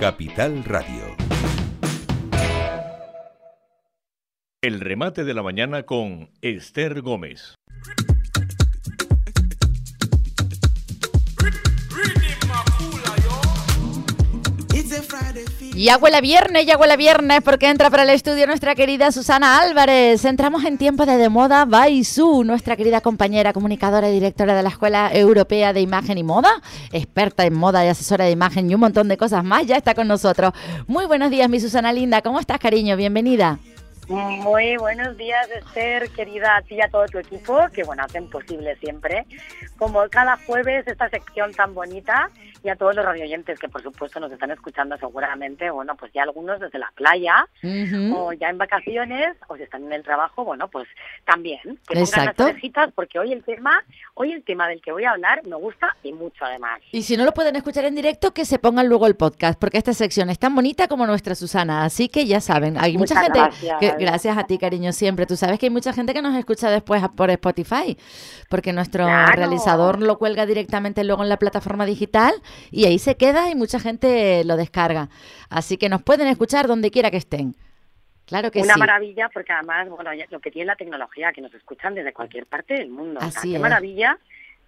Capital Radio. El remate de la mañana con Esther Gómez. Ya huele viernes, ya huele viernes, porque entra para el estudio nuestra querida Susana Álvarez. Entramos en tiempo de De Moda Baisu, nuestra querida compañera, comunicadora y directora de la Escuela Europea de Imagen y Moda, experta en moda y asesora de imagen y un montón de cosas más, ya está con nosotros. Muy buenos días, mi Susana Linda. ¿Cómo estás, cariño? Bienvenida. Muy buenos días, Esther, querida a ti y a todo tu equipo, que bueno, hacen posible siempre, como cada jueves, esta sección tan bonita y a todos los radioyentes que por supuesto nos están escuchando seguramente, bueno, pues ya algunos desde la playa o ya en vacaciones o si están en el trabajo, bueno, pues también que pongan las orejitas porque hoy el tema, hoy el tema del que voy a hablar me gusta y mucho además. Y si no lo pueden escuchar en directo, que se pongan luego el podcast, porque esta sección es tan bonita como nuestra Susana, así que ya saben, hay mucha gente que gracias a ti, cariño, siempre. Tú sabes que hay mucha gente que nos escucha después por Spotify, porque nuestro realizador lo cuelga directamente luego en la plataforma digital y ahí se queda y mucha gente lo descarga. Así que nos pueden escuchar donde quiera que estén. Claro que Una sí. maravilla porque además, bueno, lo que tiene la tecnología, que nos escuchan desde cualquier parte del mundo. Así qué maravilla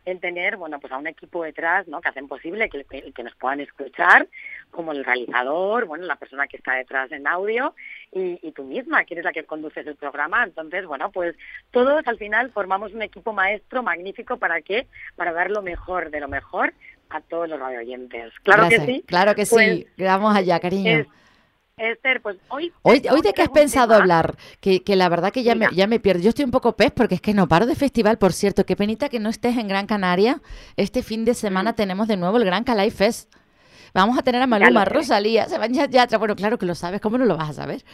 el tener, bueno, pues a un equipo detrás, ¿no? Que hacen posible que, que, nos puedan escuchar, como el realizador, bueno, la persona que está detrás en audio y, y, tú misma, que eres la que conduces el programa. Entonces, bueno, pues todos al final formamos un equipo maestro magnífico para qué, para dar lo mejor de lo mejor a todos los radioyentes. Claro que sí. Claro que sí. Pues Vamos allá, cariño. Esther, pues hoy... Hoy, hoy de qué has pensado hablar, que, que, la verdad que ya me, ya me pierdo. Yo estoy un poco pez porque es que no paro de festival, por cierto. Qué penita que no estés en Gran Canaria. Este fin de semana tenemos de nuevo el Gran Calais Fest. Vamos a tener a Maluma, Rosalía, se van ya, ya, bueno, claro que lo sabes, ¿cómo no lo vas a saber?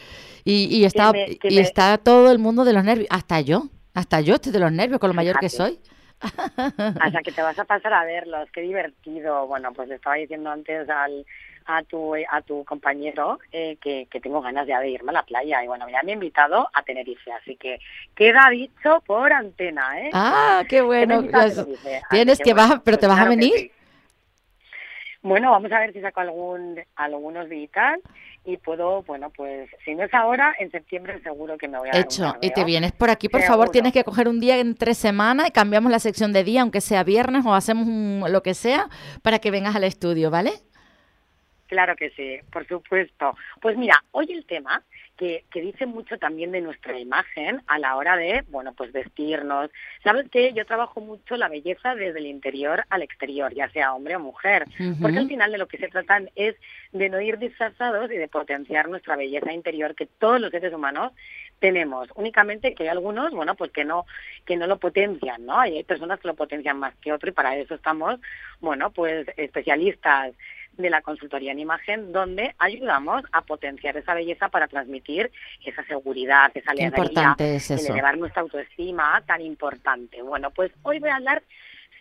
Y, y está, me, y me... está todo el mundo de los nervios, hasta yo, hasta yo estoy de los nervios con lo mayor que soy. Sea, que te vas a pasar a verlos, qué divertido. Bueno, pues le estaba diciendo antes al, a tu a tu compañero eh, que, que, tengo ganas ya de irme a la playa y bueno ya me ha invitado a Tenerife así que queda dicho por antena ¿eh? ah qué bueno tienes que, vas pero te vas a venir sí. bueno vamos a ver si saco algún algunos días y puedo, bueno, pues si no es ahora, en septiembre seguro que me voy a Hecho, y te vienes por aquí, por seguro. favor, tienes que coger un día en tres semanas y cambiamos la sección de día, aunque sea viernes o hacemos un, lo que sea, para que vengas al estudio, ¿vale? Claro que sí, por supuesto. Pues mira, hoy el tema que, que, dice mucho también de nuestra imagen a la hora de, bueno, pues vestirnos. Sabes que yo trabajo mucho la belleza desde el interior al exterior, ya sea hombre o mujer, uh -huh. porque al final de lo que se tratan es de no ir disfrazados y de potenciar nuestra belleza interior que todos los seres humanos tenemos. Únicamente que hay algunos, bueno, pues que no que no lo potencian, ¿no? Hay personas que lo potencian más que otros y para eso estamos, bueno, pues especialistas de la consultoría en imagen, donde ayudamos a potenciar esa belleza para transmitir esa seguridad, esa alegría, es elevar nuestra autoestima tan importante. Bueno, pues hoy voy a hablar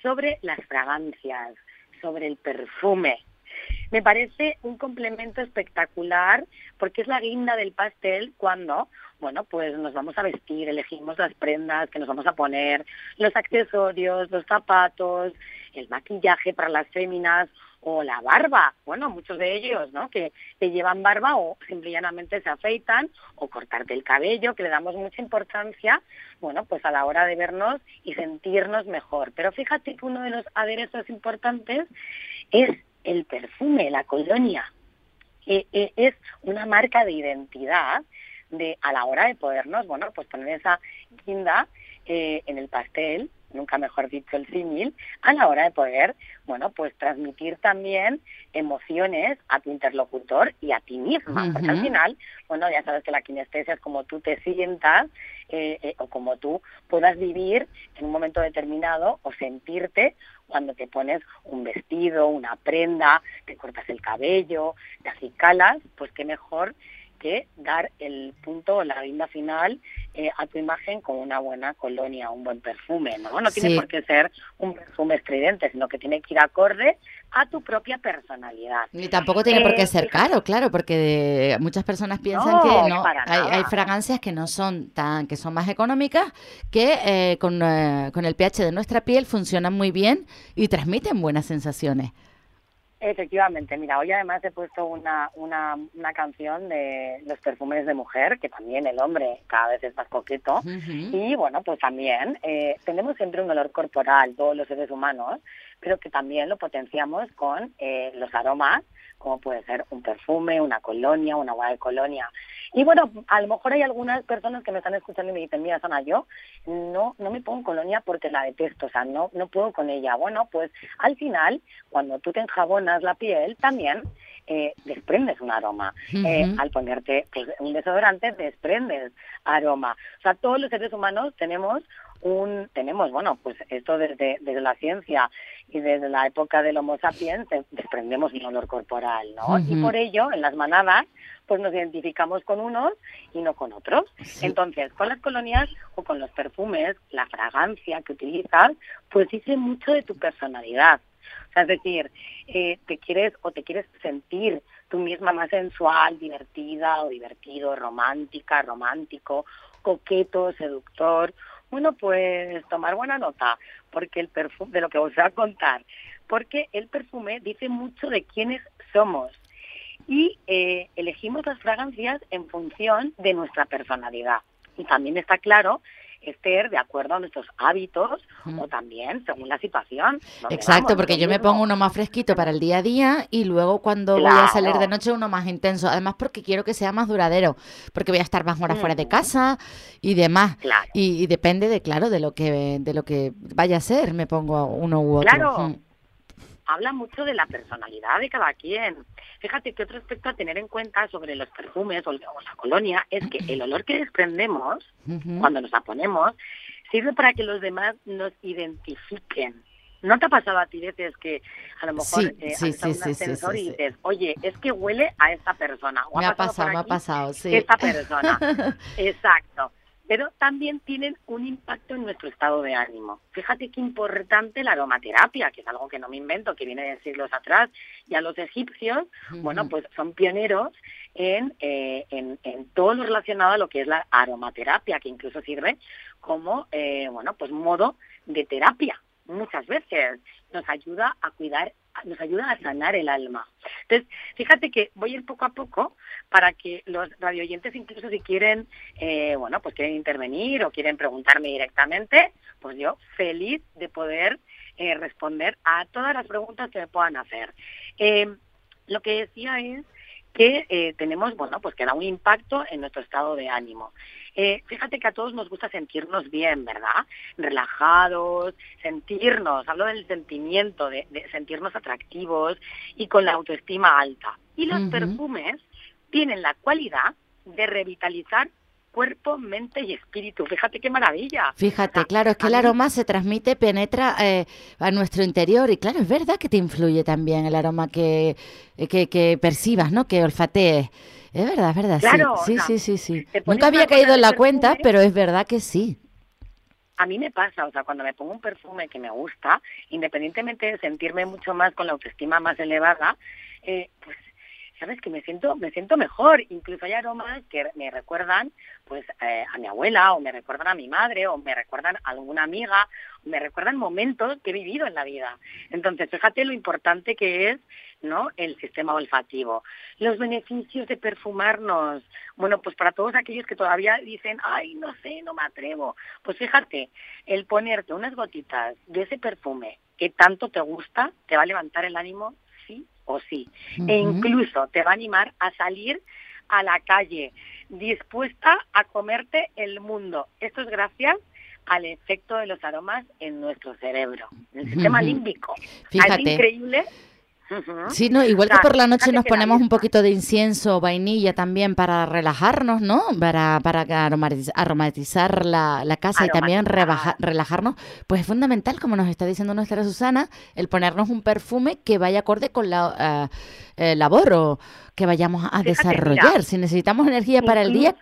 sobre las fragancias, sobre el perfume. Me parece un complemento espectacular porque es la guinda del pastel cuando, bueno, pues nos vamos a vestir, elegimos las prendas que nos vamos a poner, los accesorios, los zapatos, el maquillaje para las féminas o la barba, bueno, muchos de ellos, ¿no? Que, que llevan barba o simplemente se afeitan o cortarte el cabello, que le damos mucha importancia, bueno, pues a la hora de vernos y sentirnos mejor. Pero fíjate que uno de los aderezos importantes es el perfume, la colonia. Eh, eh, es una marca de identidad de a la hora de podernos, bueno, pues poner esa guinda eh, en el pastel nunca mejor dicho el símil, a la hora de poder, bueno, pues transmitir también emociones a tu interlocutor y a ti misma, porque al final, bueno, ya sabes que la kinestesia es como tú te sientas eh, eh, o como tú puedas vivir en un momento determinado o sentirte cuando te pones un vestido, una prenda, te cortas el cabello, te acicalas, pues qué mejor que dar el punto o la guinda final eh, a tu imagen con una buena colonia, un buen perfume, ¿no? No tiene por qué ser un perfume estridente, sino que tiene que ir acorde a tu propia personalidad. Ni tampoco tiene por qué eh, ser caro, claro, porque muchas personas piensan que no, hay, fragancias que no son tan, que son más económicas, que eh, con, con el pH de nuestra piel funcionan muy bien y transmiten buenas sensaciones. Efectivamente, mira, hoy además he puesto una, una, una, canción de los perfumes de mujer, que también el hombre cada vez es más coqueto. Y bueno, pues también eh, tenemos siempre un olor corporal, todos los seres humanos, pero que también lo potenciamos con eh, los aromas, como puede ser un perfume, una colonia, una agua de colonia. Y bueno, a lo mejor hay algunas personas que me están escuchando y me dicen, mira, Sana, yo no, no me pongo colonia porque la detesto, o sea, no, no puedo con ella. Bueno, pues al final, cuando tú te enjabonas la piel, también eh, desprendes un aroma. Eh, al ponerte pues, un desodorante, desprendes aroma. O sea, todos los seres humanos tenemos un tenemos bueno pues esto desde desde la ciencia y desde la época del Homo sapiens desprendemos un olor corporal no y por ello en las manadas pues nos identificamos con unos y no con otros. Entonces, con las colonias o con los perfumes, la fragancia que utilizas, pues dice mucho de tu personalidad. O sea, es decir, eh, te quieres o te quieres sentir tú misma más sensual, divertida o divertido, romántica, romántico, coqueto, seductor. Bueno, pues tomar buena nota, porque el perfume, de lo que os voy a contar, porque el perfume dice mucho de quiénes somos y eh, elegimos las fragancias en función de nuestra personalidad. Y también está claro Esther, de acuerdo a nuestros hábitos o también según la situación. Exacto, porque yo me pongo uno más fresquito para el día a día y luego cuando voy a salir de noche uno más intenso. Además porque quiero que sea más duradero, porque voy a estar más horas fuera de casa y demás. Y, depende de, claro, de lo que de lo que vaya a ser, me pongo uno u otro. Claro. Habla mucho de la personalidad de cada quien. Fíjate que otro aspecto a tener en cuenta sobre los perfumes o, la colonia es que el olor que desprendemos cuando nos la ponemos sirve para que los demás nos identifiquen. ¿No te ha pasado a ti veces que a lo mejor sí, eh, sí, sí, un ascensor y dices, oye, es que huele a esta persona? me ha pasado, me ha pasado, sí. Esta persona. Exacto pero también tienen un impacto en nuestro estado de ánimo. Fíjate qué importante la aromaterapia, que es algo que no me invento, que viene de siglos atrás, ya los egipcios, bueno, pues son pioneros en, eh, en, todo lo relacionado a lo que es la aromaterapia, que incluso sirve como, eh, bueno, pues modo de terapia muchas veces nos ayuda a cuidar nos ayuda a sanar el alma. Entonces, fíjate que voy a ir poco a poco para que los radioyentes, incluso si quieren, eh, bueno, pues intervenir o quieren preguntarme directamente, pues yo feliz de poder eh, responder a todas las preguntas que me puedan hacer. Eh, lo que decía es que tenemos, bueno, pues que da un impacto en nuestro estado de ánimo. Eh, fíjate que a todos nos gusta sentirnos bien, ¿verdad? Relajados, sentirnos, hablo del sentimiento, de, sentirnos atractivos y con la autoestima alta. Y los perfumes tienen la cualidad de revitalizar cuerpo, mente y espíritu. Fíjate qué maravilla. Fíjate, claro, es que el aroma se transmite, penetra eh, a nuestro interior y claro, es verdad que te influye también el aroma que, que, que percibas, ¿no? Que olfatees. Es verdad, es verdad, sí, sí, sí, sí, Nunca había caído en la cuenta, pero es verdad que sí. A mí me pasa, o sea, cuando me pongo un perfume que me gusta, independientemente de sentirme mucho más con la autoestima más elevada, eh, pues sabes que me siento me siento mejor. Incluso hay aromas que me recuerdan pues eh, a mi abuela o me recuerdan a mi madre o me recuerdan a alguna amiga o me recuerdan momentos que he vivido en la vida. Entonces fíjate lo importante que es no el sistema olfativo. Los beneficios de perfumarnos. Bueno pues para todos aquellos que todavía dicen ay no sé no me atrevo pues fíjate el ponerte unas gotitas de ese perfume que tanto te gusta te va a levantar el ánimo sí o sí. E incluso te va a animar a salir a la calle, dispuesta a comerte el mundo. Esto es gracias al efecto de los aromas en nuestro cerebro, en el sistema límbico. Fíjate. Increíble Sí, no, igual que por la noche nos ponemos un poquito de incienso, vainilla también para relajarnos, ¿no? Para, para aromatizar la, la casa y también relajarnos, pues es fundamental, como nos está diciendo nuestra Susana, el ponernos un perfume que vaya acorde con la uh, labor o que vayamos a desarrollar. si necesitamos energía para el día...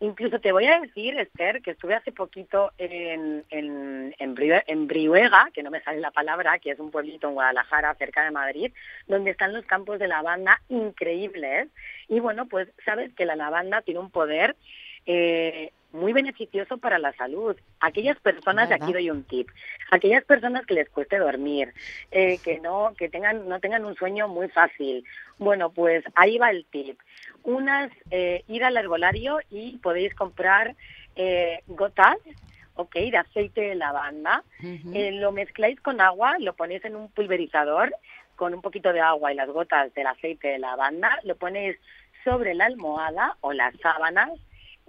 Incluso te voy a decir, Esther, que estuve hace poquito en, en, en, Brihuega, que no me sale la palabra, que es un pueblito en Guadalajara, cerca de Madrid, donde están los campos de lavanda increíbles. Y bueno, pues sabes que la lavanda tiene un poder eh, muy beneficioso para la salud. Aquellas personas, de aquí doy un tip, aquellas personas que les cueste dormir, eh, que no que tengan no tengan un sueño muy fácil. Bueno, pues ahí va el tip. Unas eh, ir al herbolario y podéis comprar eh, gotas ok, de aceite de lavanda, lo mezcláis con agua, lo ponéis en un pulverizador con un poquito de agua y las gotas del aceite de lavanda, lo ponéis sobre la almohada o las sábanas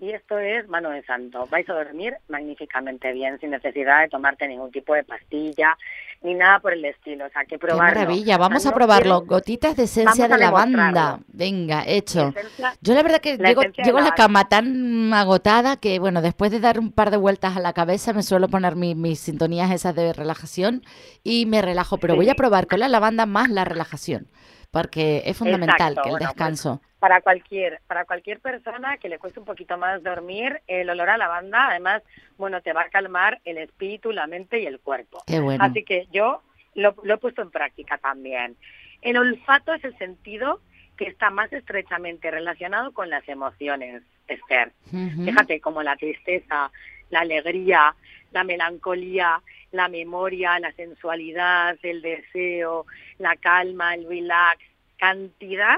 y esto es mano de santo. Vais a dormir magníficamente bien, sin necesidad de tomarte ningún tipo de pastilla ni nada por el estilo. O sea, que probarlo. Qué maravilla, vamos a probarlo. Gotitas de esencia de lavanda. Venga, hecho. Yo la verdad que llego, llego a la cama tan agotada que, bueno, después de dar un par de vueltas a la cabeza me suelo poner mis sintonías esas de relajación y me relajo. Pero voy a probar con la lavanda más la relajación porque es fundamental que el pues, descanso. para cualquier para cualquier persona que le cueste un poquito más dormir, el olor a lavanda, además, bueno, te va a calmar el espíritu, la mente y el cuerpo. Qué bueno. Así que yo lo, he puesto en práctica también. El olfato es el sentido que está más estrechamente relacionado con las emociones, Esther. Fíjate, como la tristeza, la alegría, la melancolía, la memoria, la sensualidad, el deseo, la calma, el relax, cantidad,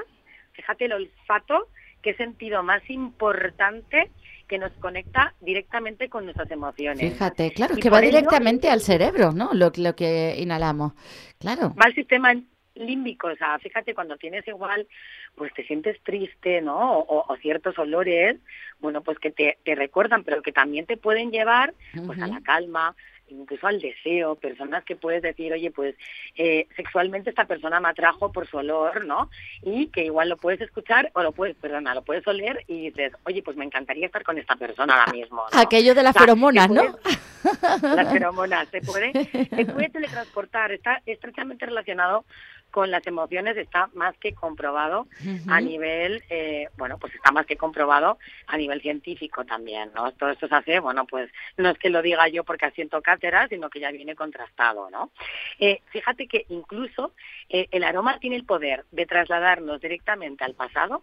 fíjate el olfato, que sentido más importante que nos conecta directamente con nuestras emociones. Fíjate, claro, que va directamente al cerebro, ¿no? Lo, lo que inhalamos, claro. Va al sistema límbico, o sea, fíjate, cuando tienes igual, pues te sientes triste, ¿no? O, ciertos olores, bueno, pues que te, te, recuerdan, pero que también te pueden llevar, pues a la calma, incluso al deseo, personas que puedes decir, oye, pues eh, sexualmente esta persona me atrajo por su olor, ¿no? Y que igual lo puedes escuchar o lo puedes, perdona, lo puedes oler y dices, oye, pues me encantaría estar con esta persona ahora mismo. Aquello de las feromonas, ¿no? Las feromonas, se puede, se puede teletransportar, está estrechamente relacionado con las emociones está más que comprobado a nivel, eh, bueno, pues está más que comprobado a nivel científico también, ¿no? Todo esto se hace, bueno, pues no es que lo diga yo porque asiento cátedra, sino que ya viene contrastado, ¿no? Eh, fíjate que incluso eh, el aroma tiene el poder de trasladarnos directamente al pasado,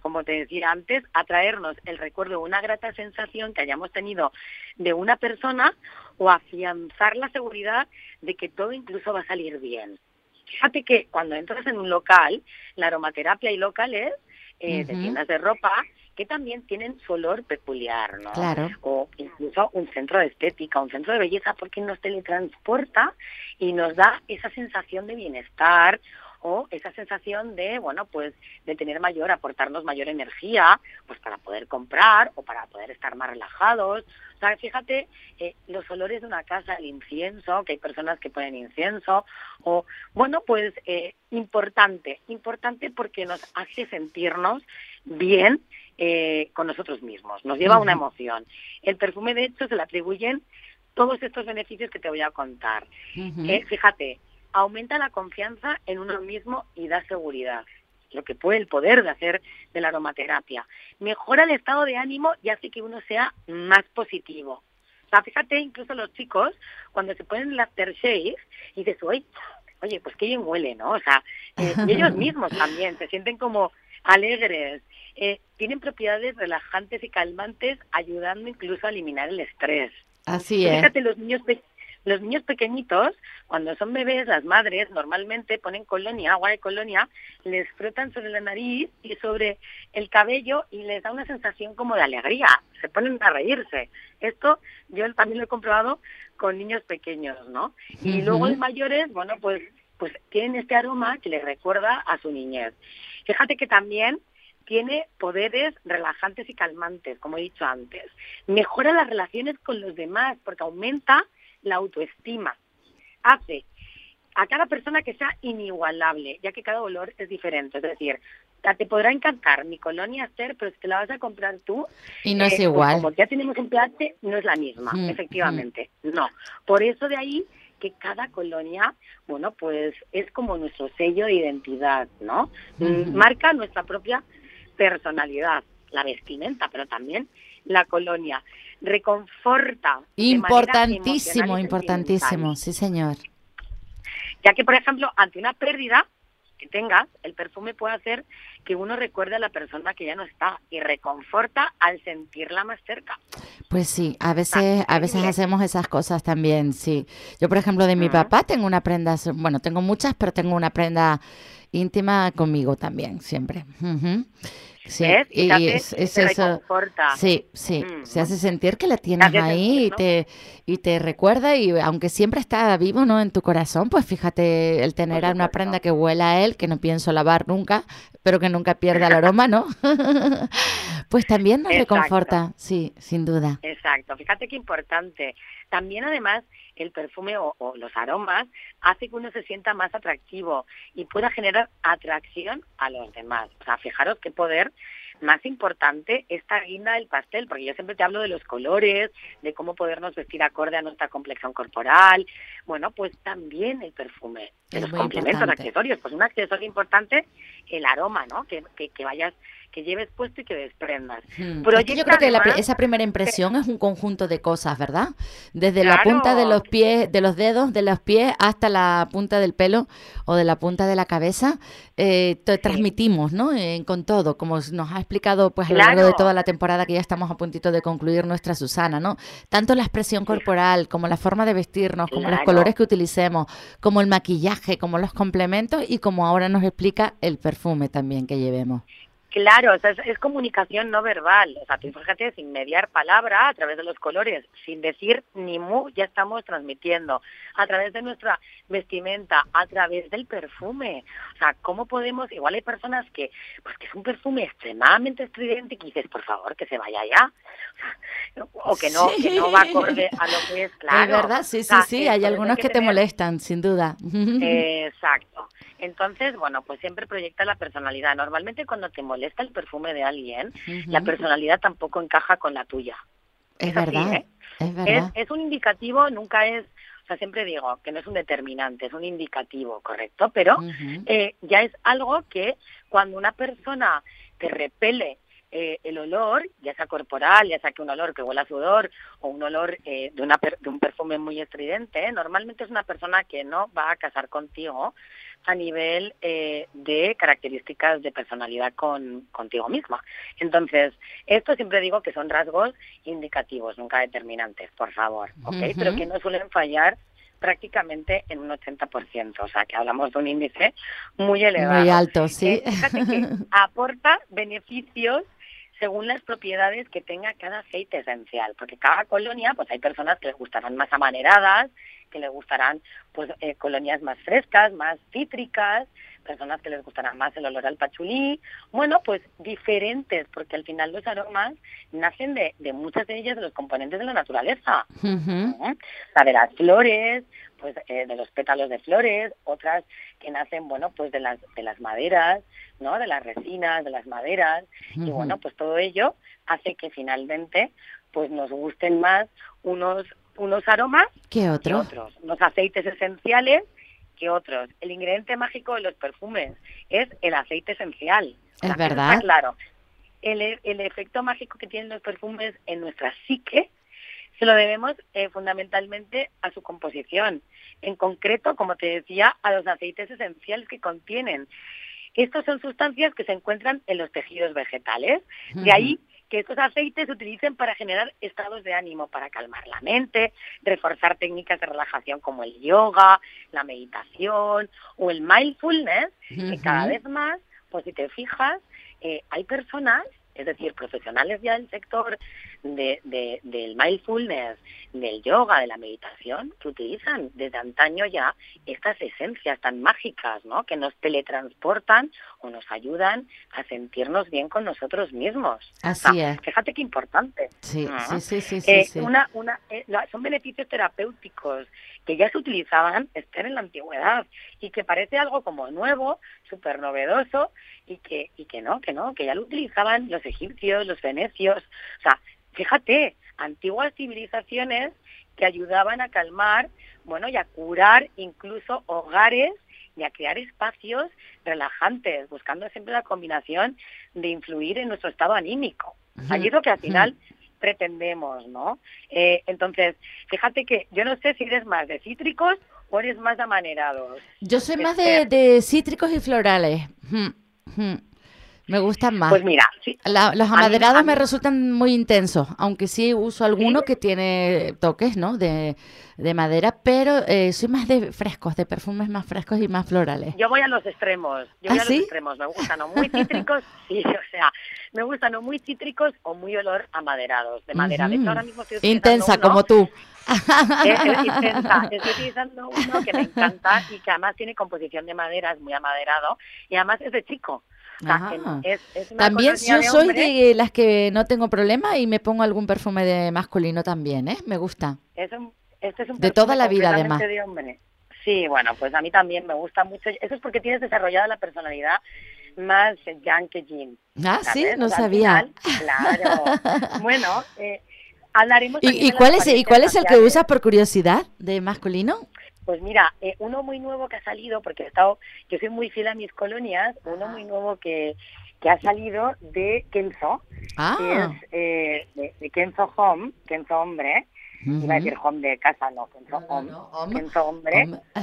como te decía antes, atraernos el recuerdo de una grata sensación que hayamos tenido de una persona o afianzar la seguridad de que todo incluso va a salir bien. Fíjate que cuando entras en un local, la aromaterapia hay locales eh, de tiendas de ropa que también tienen su olor peculiar, ¿no? Claro. O incluso un centro de estética, un centro de belleza, porque nos teletransporta y nos da esa sensación de bienestar o esa sensación de, bueno, pues de tener mayor, aportarnos mayor energía, pues para poder comprar o para poder estar más relajados. O sea, fíjate, eh, los olores de una casa, el incienso, que hay personas que ponen incienso, o, bueno, pues eh, importante, importante porque nos hace sentirnos bien eh, con nosotros mismos, nos lleva a una emoción. El perfume, de hecho, se le atribuyen todos estos beneficios que te voy a contar. fíjate, aumenta la confianza en uno mismo y da seguridad lo que puede el poder de hacer de la aromaterapia. Mejora el estado de ánimo y hace que uno sea más positivo. O sea, fíjate, incluso los chicos, cuando se ponen el aftershave y dices, oye, oye, pues qué bien huele, ¿no? O sea, eh, ellos mismos también se sienten como alegres. Eh, tienen propiedades relajantes y calmantes, ayudando incluso a eliminar el estrés. Así es. Fíjate, los niños los niños pequeñitos, cuando son bebés, las madres normalmente ponen colonia, agua de colonia, les frotan sobre la nariz y sobre el cabello y les da una sensación como de alegría, se ponen a reírse. Esto yo también lo he comprobado con niños pequeños, ¿no? Y luego los mayores, bueno, pues pues tienen este aroma que les recuerda a su niñez. Fíjate que también tiene poderes relajantes y calmantes, como he dicho antes. Mejora las relaciones con los demás porque aumenta la autoestima. Hace a cada persona que sea inigualable, ya que cada olor es diferente. Es decir, te podrá encantar mi colonia Esther, pero si te la vas a comprar tú... Y no es eh, pues igual. como ya tenemos un pH, no es la misma, mm, efectivamente. Mm. No. Por eso de ahí que cada colonia, bueno, pues es como nuestro sello de identidad, ¿no? Mm, marca nuestra propia personalidad, la vestimenta, pero también la colonia. Reconforta. Importantísimo, importantísimo, sí señor. Ya que, por ejemplo, ante una pérdida que tengas, el perfume puede hacer que uno recuerde a la persona que ya no está y reconforta al sentirla más cerca. Pues sí, a veces, a veces hacemos esas cosas también, sí. Yo, por ejemplo, de mi papá tengo una prenda, bueno, tengo muchas, pero tengo una prenda íntima conmigo también, siempre. Sí, y, es, eso. Sí, sí, mm. se hace sentir que la tienes ahí y, te, y te recuerda y aunque siempre está vivo, ¿no? En tu corazón, pues fíjate, el tener una prenda que huela a él, que no pienso lavar nunca, pero que nunca pierda el aroma, ¿no? pues también nos reconforta, sí, sin duda. Exacto, fíjate qué importante. También además el perfume o, los aromas hace que uno se sienta más atractivo y pueda generar atracción a los demás. O sea, fijaros qué poder más importante esta guinda del pastel, porque yo siempre te hablo de los colores, de cómo podernos vestir acorde a nuestra complexión corporal. Bueno, pues también el perfume, los complementos, accesorios. Pues un accesorio importante, el aroma, ¿no? Que, que, que vayas que lleves puesto y que desprendas. Hmm. yo creo que esa primera impresión es un conjunto de cosas, ¿verdad? Desde la punta de los pies, de los dedos, de los pies hasta la punta del pelo o de la punta de la cabeza, eh, transmitimos, ¿no? con todo, como nos ha explicado pues a lo largo de toda la temporada que ya estamos a puntito de concluir nuestra Susana, ¿no? Tanto la expresión corporal como la forma de vestirnos, como los colores que utilicemos, como el maquillaje, como los complementos y como ahora nos explica el perfume también que llevemos. Claro, es, comunicación no verbal. O sea, tú fíjate, sin mediar palabra, a través de los colores, sin decir ni mu, ya estamos transmitiendo. A través de nuestra vestimenta, a través del perfume. O sea, ¿cómo podemos? Igual hay personas que, pues que es un perfume extremadamente estridente y que dices, por favor, que se vaya ya. O, que no, que no va acorde a lo que es, claro. Es verdad, sí, sí, sí. Hay algunos que, te molestan, sin duda. exacto. Entonces, bueno, pues siempre proyecta la personalidad. Normalmente cuando te molesta el perfume de alguien, la personalidad tampoco encaja con la tuya. Es, verdad. ¿eh? Es, verdad. Es, un indicativo, nunca es, o sea, siempre digo que no es un determinante, es un indicativo, correcto, pero eh, ya es algo que cuando una persona te repele eh, el olor, ya sea corporal, ya sea que un olor que huela a sudor o un olor de, una de un perfume muy estridente, normalmente es una persona que no va a casar contigo a nivel eh, de características de personalidad con, contigo misma. Entonces, esto siempre digo que son rasgos indicativos, nunca determinantes, por favor, ¿ok? Pero que no suelen fallar prácticamente en un 80%, o sea que hablamos de un índice muy elevado. Muy alto, sí. Eh, que aporta beneficios según las propiedades que tenga cada aceite esencial, porque cada colonia, pues hay personas que les gustarán más amaneradas, que les gustarán pues eh, colonias más frescas, más cítricas, personas que les gustarán más el olor al pachulí, bueno, pues diferentes, porque al final los aromas nacen de, de muchas de ellas de los componentes de la naturaleza, o sea, de las flores, pues eh, de los pétalos de flores, otras que nacen, bueno, pues de las de las maderas, ¿no? De las resinas, de las maderas, y bueno, pues todo ello hace que finalmente pues nos gusten más unos unos aromas que otros, unos aceites esenciales que otros. El ingrediente mágico de los perfumes es el aceite esencial. Es verdad. claro. El, el efecto mágico que tienen los perfumes en nuestra psique se lo debemos eh, fundamentalmente a su composición. En concreto, como te decía, a los aceites esenciales que contienen. Estos son sustancias que se encuentran en los tejidos vegetales. De ahí que estos aceites se utilicen para generar estados de ánimo, para calmar la mente, reforzar técnicas de relajación como el yoga, la meditación o el mindfulness, que cada vez más, pues si te fijas, eh, hay personas, es decir, profesionales ya del sector de, del mindfulness, del yoga, de la meditación, que utilizan desde antaño ya estas esencias tan mágicas, ¿no? Que nos teletransportan o nos ayudan a sentirnos bien con nosotros mismos. Así es. Fíjate qué importante. Sí, sí, sí, eh, sí, Una, una, eh, son beneficios terapéuticos que ya se utilizaban estén en la antigüedad y que parece algo como nuevo, súper novedoso y que, y que no, que no, que ya lo utilizaban los egipcios, los venecios. O sea, fíjate, antiguas civilizaciones que ayudaban a calmar, bueno, y a curar incluso hogares y a crear espacios relajantes, buscando siempre la combinación de influir en nuestro estado anímico. Allí es lo que al final pretendemos, ¿no? Eh, entonces, fíjate que yo no sé si eres más de cítricos o eres más de amanerados. Yo soy más de, cítricos y florales. Me gustan más. Pues mira, los amaderados me resultan muy intensos, aunque sí uso alguno que tiene toques, ¿no? De, madera, pero eh, soy más de frescos, de perfumes más frescos y más florales. Yo voy a los extremos. Yo voy ¿Ah, a los extremos. Me gustan o muy cítricos, sí, o sea, me gustan o muy cítricos o muy olor a maderados, de madera. ahora mismo estoy Intensa, como tú. intensa. Estoy utilizando uno que me encanta y que además tiene composición de madera, es muy amaderado y además es de chico. También yo soy de las que no tengo problema y me pongo algún perfume de masculino también, ¿eh? Me gusta. Es este es un de toda la vida además. Sí, bueno, pues a mí también me gusta mucho. Eso es porque tienes desarrollada la personalidad más yang que Jean. Ah, sí, no sabía. claro. bueno, eh, hablaremos. ¿Y, cuál es, ¿Y cuál es el que usas por curiosidad de masculino? Pues mira, eh, uno muy nuevo que ha salido, porque he estado, yo soy muy fiel a mis colonias, uno muy nuevo que, que ha salido de Kenzo, ah. que es eh, de, Kenzo Home, Kenzo Hombre, iba a decir Home de casa, no, Kenzo Home, Kenzo Hombre. ¿Ah,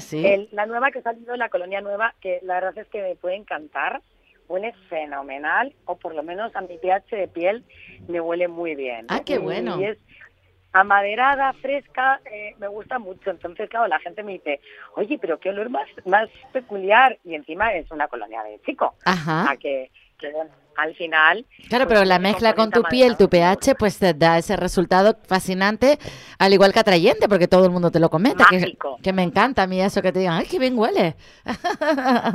la nueva que ha salido, la colonia nueva, que la verdad es que me puede encantar, huele fenomenal, o por lo menos a mi pH de piel me huele muy bien. Ah, qué bueno. Y es amaderada, fresca, eh, me gusta mucho. Entonces, claro, la gente me dice, oye, pero qué olor más, más peculiar. Y encima es una colonia de chico. Ajá. que, bueno, al final... Claro, pues, pero la mezcla con tu piel, tu pH, pues te da ese resultado fascinante, al igual que atrayente, porque todo el mundo te lo comenta. Que, que, me encanta a mí eso que te digan, ay, qué bien huele.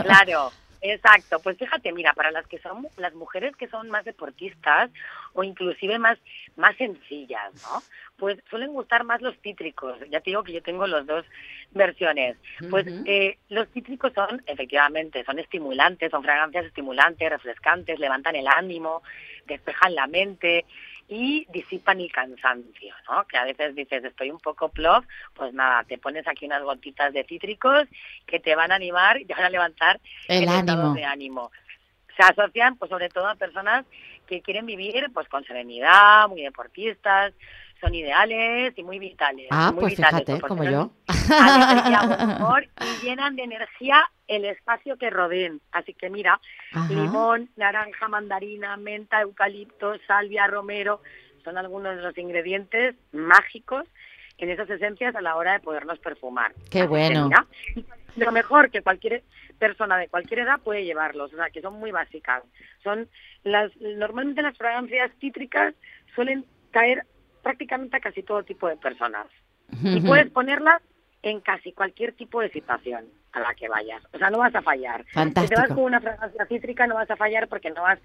Claro. Exacto, pues fíjate, mira, para las que son las mujeres que son más deportistas o inclusive más más sencillas, ¿no? Pues suelen gustar más los cítricos. Ya te digo que yo tengo las dos versiones. Pues eh, los cítricos son, efectivamente, son estimulantes, son fragancias estimulantes, refrescantes, levantan el ánimo, despejan la mente, y disipan el cansancio, ¿no? Que a veces dices, estoy un poco plop, pues nada, te pones aquí unas gotitas de cítricos que te van a animar y te van a levantar el, ánimo. de ánimo. Se asocian, pues sobre todo a personas que quieren vivir pues con serenidad, muy deportistas, son ideales y muy vitales. Ah, muy pues fíjate, como yo. y llenan de energía el espacio que rodeen. Así que mira, limón, naranja, mandarina, menta, eucalipto, salvia, romero, son algunos de los ingredientes mágicos en esas esencias a la hora de podernos perfumar. Qué bueno. lo mejor que cualquier persona de cualquier edad puede llevarlos, o sea, que son muy básicas. Son las normalmente las fragancias cítricas suelen caer prácticamente a casi todo tipo de personas. Y puedes ponerlas en casi cualquier tipo de situación a la que vayas. O sea, no vas a fallar. Si te vas con una fragancia cítrica no vas a fallar porque no vas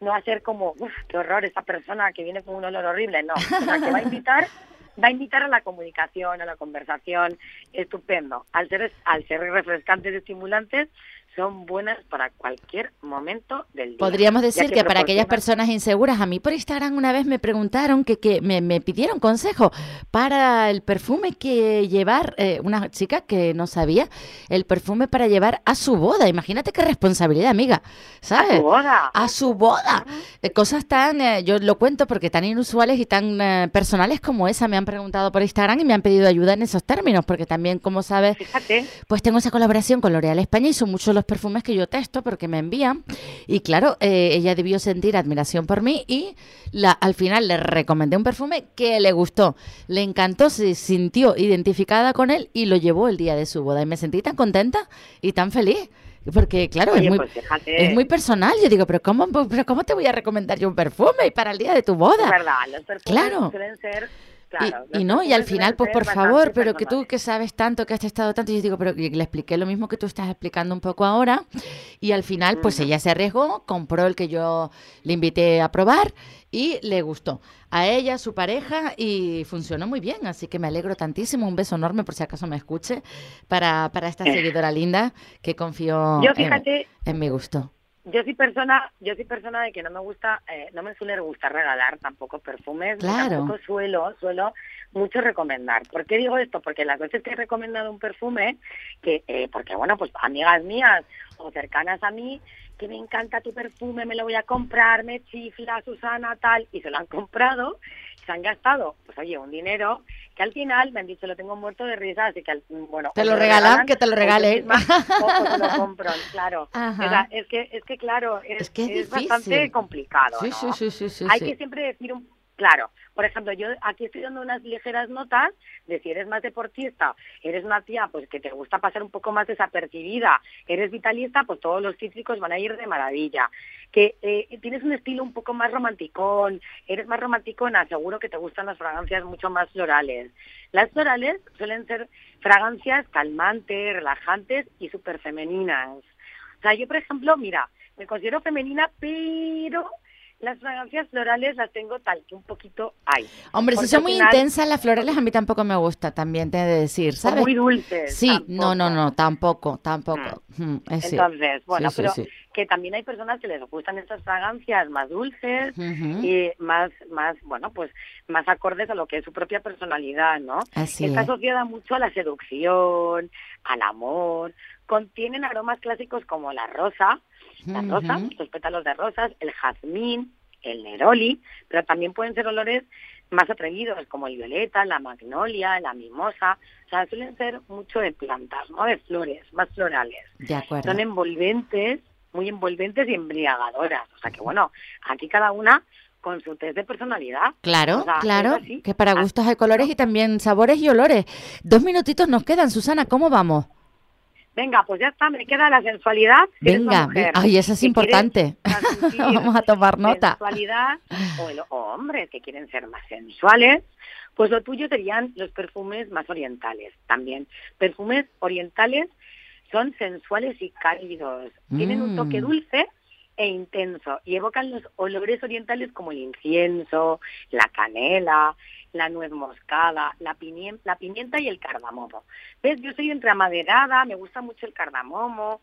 no va a ser como, uff, qué horror esa persona que viene con un olor horrible. No, o sea, que va a invitar va a invitar a la comunicación, a la conversación, estupendo. Al ser, al ser refrescantes y estimulantes, son buenas para cualquier momento del día. Podríamos decir que, para aquellas personas inseguras, a mí por Instagram una vez me preguntaron que, que me, me pidieron consejo para el perfume que llevar, eh, una chica que no sabía, el perfume para llevar a su boda. Imagínate qué responsabilidad, amiga. ¿Sabes? A su boda. A su boda. Eh, cosas tan, eh, yo lo cuento porque tan inusuales y tan personales como esa me han preguntado por Instagram y me han pedido ayuda en esos términos, porque también, como sabes, Fíjate. pues tengo esa colaboración con L'Oréal España y son muchos los perfumes que yo testo porque me envían. Y claro, eh, ella debió sentir admiración por mí y la, al final le recomendé un perfume que le gustó, le encantó, se sintió identificada con él y lo llevó el día de su boda. Y me sentí tan contenta y tan feliz Porque, claro, es, muy, pues es muy personal. Yo digo, pero ¿cómo, pero ¿cómo te voy a recomendar yo un perfume para el día de tu boda? Es verdad, los perfumes claro. suelen ser y, no, y al final, pues por favor, pero que tú que sabes tanto, que has estado tanto, y yo digo, pero le expliqué lo mismo que tú estás explicando un poco ahora, y al final, pues ella se arriesgó, compró el que yo le invité a probar y le gustó. A ella, a su pareja, y funcionó muy bien, así que me alegro tantísimo, un beso enorme por si acaso me escuche, para, para esta seguidora linda que confió en mi gusto yo soy persona, yo soy persona de que no me gusta, eh, no me suele gustar regalar tampoco perfumes, claro. tampoco suelo, suelo mucho recomendar. ¿Por qué digo esto? Porque las veces que he recomendado un perfume, que, eh, porque bueno, pues amigas mías o cercanas a mí, que me encanta tu perfume, me lo voy a comprar, me chifla, Susana, tal, y se lo han comprado, se han gastado, pues oye, un dinero que al final me han dicho lo tengo muerto de risa, así que bueno... ¿Te lo, regalan? Que te lo regalen. O, lo compro, claro. es que, es que claro, es, es, bastante complicado, sí, sí, sí, sí, Hay que siempre decir un Claro, por ejemplo, yo aquí estoy dando unas ligeras notas de si eres más deportista, eres una tía pues que te gusta pasar un poco más desapercibida, eres vitalista, pues todos los cítricos van a ir de maravilla. Que eh, tienes un estilo un poco más romanticón, eres más romanticona, seguro que te gustan las fragancias mucho más florales. Las florales suelen ser fragancias calmantes, relajantes y súper femeninas. O sea, yo por ejemplo, mira, me considero femenina, pero las fragancias florales las tengo tal que un poquito hay. Hombre, si son muy intensas las florales a mí tampoco me gusta, también te he de decir, ¿sabes? muy dulces. Sí, no, no, no, tampoco, tampoco. Mm. Mm, Entonces, bueno, pero que también hay personas que les gustan estas fragancias más dulces y más, más, bueno, pues más acordes a lo que es su propia personalidad, ¿no? Está asociada mucho a la seducción, al amor, contienen aromas clásicos como la rosa, la rosa, los pétalos de rosas, el jazmín, el neroli, pero también pueden ser olores más atrevidos como el violeta, la magnolia, la mimosa, o sea, suelen ser mucho de plantas, ¿no? De flores, más florales. De acuerdo. Son envolventes, muy envolventes y embriagadoras, o sea que bueno, aquí cada una con su test de personalidad. Claro, claro, que para gustos hay colores y también sabores y olores. Dos minutitos nos quedan, Susana, ¿cómo vamos? Venga, pues ya está, me queda la sensualidad. Venga, ay, eso es importante. Vamos a tomar nota. Sensualidad, o, el, hombres que quieren ser más sensuales, pues lo tuyo serían los perfumes más orientales también. Perfumes orientales son sensuales y cálidos. Tienen un toque mm. dulce e intenso y evocan los olores orientales como el incienso, la canela, la nuez moscada, la pimienta, la pimienta y el cardamomo. ¿Ves? Yo soy entre amaderada, me gusta mucho el cardamomo,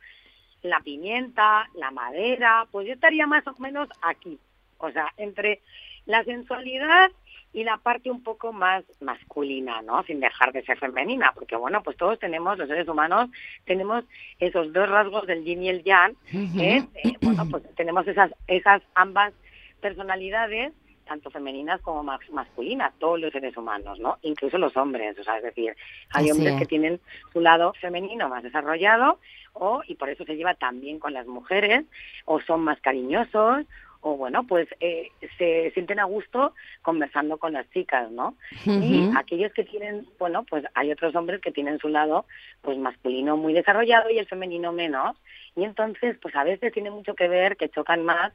la pimienta, la madera, pues yo estaría más o menos aquí. O sea, entre la sensualidad y la parte un poco más masculina, ¿no? Sin dejar de ser femenina, porque bueno, pues todos tenemos, los seres humanos, tenemos esos dos rasgos del yin y el yang, ¿eh? Eh, bueno, pues tenemos esas, esas ambas personalidades tanto femeninas como masculinas, todos los seres humanos, ¿no? Incluso los hombres, o sea, es decir, hay hombres que tienen su lado femenino más desarrollado o y por eso se lleva tan bien con las mujeres o son más cariñosos o bueno, pues eh, se sienten a gusto conversando con las chicas, ¿no? Y aquellos que tienen, bueno, pues hay otros hombres que tienen su lado pues masculino muy desarrollado y el femenino menos, y entonces pues a veces tiene mucho que ver que chocan más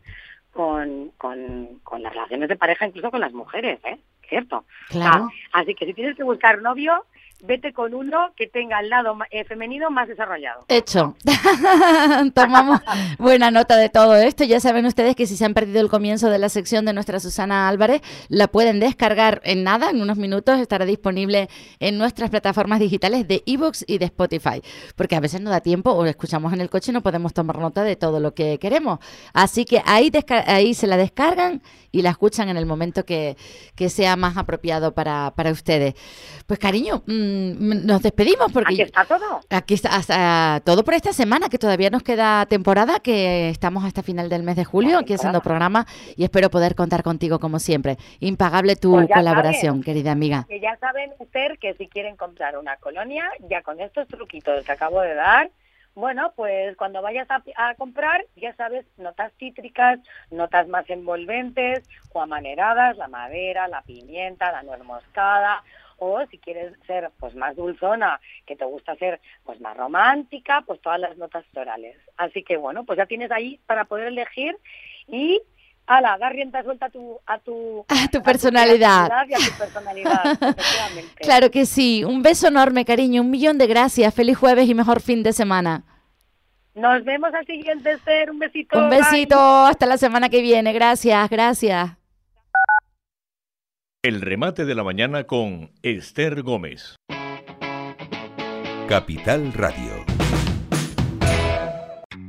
con, con, con las relaciones de pareja, incluso con las mujeres, ¿eh? ¿Cierto? Claro. así que si tienes que buscar novio, vete con uno que tenga el lado eh, femenino más desarrollado. Hecho. Tomamos buena nota de todo esto. Ya saben ustedes que si se han perdido el comienzo de la sección de nuestra Susana Álvarez, la pueden descargar en nada, en unos minutos estará disponible en nuestras plataformas digitales de ebooks y de Spotify, porque a veces no da tiempo o escuchamos en el coche y no podemos tomar nota de todo lo que queremos. Así que ahí, ahí se la descargan y la escuchan en el momento que, que sea más apropiado para, para ustedes. Pues cariño, mm, nos despedimos porque... Aquí está todo. Aquí está hasta, todo por esta semana, que todavía nos queda temporada, que estamos hasta final del mes de julio aquí haciendo programa y espero poder contar contigo como siempre. Impagable tu pues colaboración, querida amiga. Que ya saben, usted, que si quieren comprar una colonia, ya con estos truquitos que acabo de dar, bueno, pues cuando vayas a, comprar, ya sabes, notas cítricas, notas más envolventes o amaneradas, la madera, la pimienta, la nuez moscada, o si quieres ser pues más dulzona, que te gusta ser pues más romántica, pues todas las notas florales. Así que bueno, pues ya tienes ahí para poder elegir y ala, dar rienda suelta a tu a tu, a tu personalidad. y a tu personalidad, Claro que sí. Un beso enorme, cariño. Un millón de gracias. Feliz jueves y mejor fin de semana. Nos vemos al siguiente ser. Un besito. Un besito. Hasta la semana que viene. Gracias, gracias. El remate de la mañana con Esther Gómez. Capital Radio.